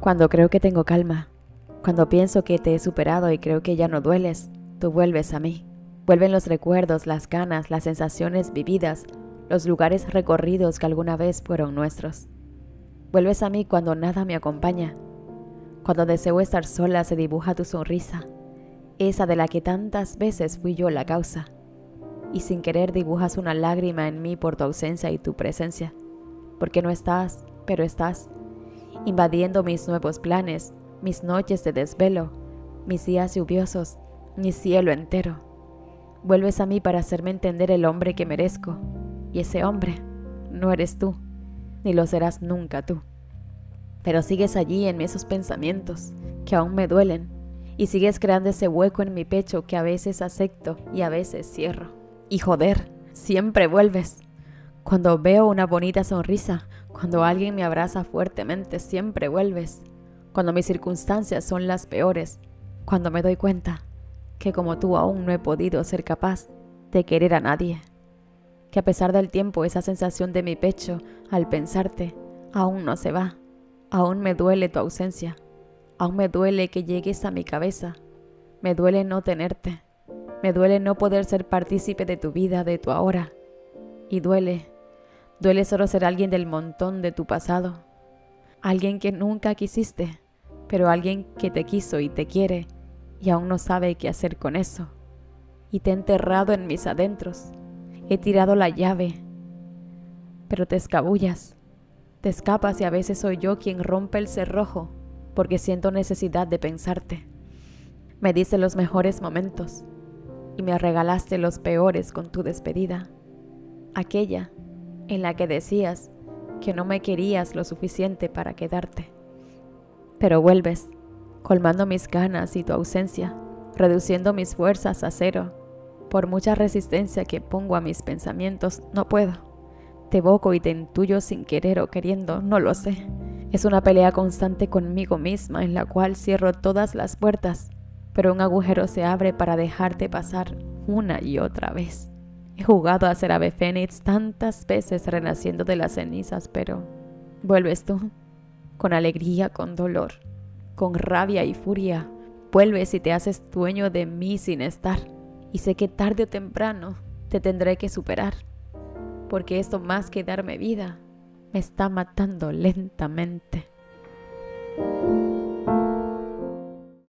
Cuando creo que tengo calma, cuando pienso que te he superado y creo que ya no dueles, tú vuelves a mí. Vuelven los recuerdos, las ganas, las sensaciones vividas, los lugares recorridos que alguna vez fueron nuestros. Vuelves a mí cuando nada me acompaña, cuando deseo estar sola se dibuja tu sonrisa, esa de la que tantas veces fui yo la causa, y sin querer dibujas una lágrima en mí por tu ausencia y tu presencia, porque no estás, pero estás, invadiendo mis nuevos planes, mis noches de desvelo, mis días lluviosos, mi cielo entero. Vuelves a mí para hacerme entender el hombre que merezco, y ese hombre no eres tú, ni lo serás nunca tú. Pero sigues allí en esos pensamientos que aún me duelen, y sigues creando ese hueco en mi pecho que a veces acepto y a veces cierro. Y joder, siempre vuelves. Cuando veo una bonita sonrisa, cuando alguien me abraza fuertemente, siempre vuelves. Cuando mis circunstancias son las peores, cuando me doy cuenta que como tú aún no he podido ser capaz de querer a nadie. Que a pesar del tiempo esa sensación de mi pecho al pensarte aún no se va. Aún me duele tu ausencia. Aún me duele que llegues a mi cabeza. Me duele no tenerte. Me duele no poder ser partícipe de tu vida, de tu ahora. Y duele, duele solo ser alguien del montón de tu pasado. Alguien que nunca quisiste, pero alguien que te quiso y te quiere y aún no sabe qué hacer con eso. Y te he enterrado en mis adentros. He tirado la llave. Pero te escabullas. Te escapas y a veces soy yo quien rompe el cerrojo porque siento necesidad de pensarte. Me dice los mejores momentos y me regalaste los peores con tu despedida. Aquella en la que decías que no me querías lo suficiente para quedarte. Pero vuelves colmando mis ganas y tu ausencia, reduciendo mis fuerzas a cero. Por mucha resistencia que pongo a mis pensamientos, no puedo. Te evoco y te intuyo sin querer o queriendo, no lo sé. Es una pelea constante conmigo misma en la cual cierro todas las puertas, pero un agujero se abre para dejarte pasar una y otra vez. He jugado a ser ave fénix tantas veces renaciendo de las cenizas, pero vuelves tú, con alegría, con dolor con rabia y furia. Vuelves y te haces dueño de mí sin estar. Y sé que tarde o temprano te tendré que superar. Porque esto más que darme vida, me está matando lentamente.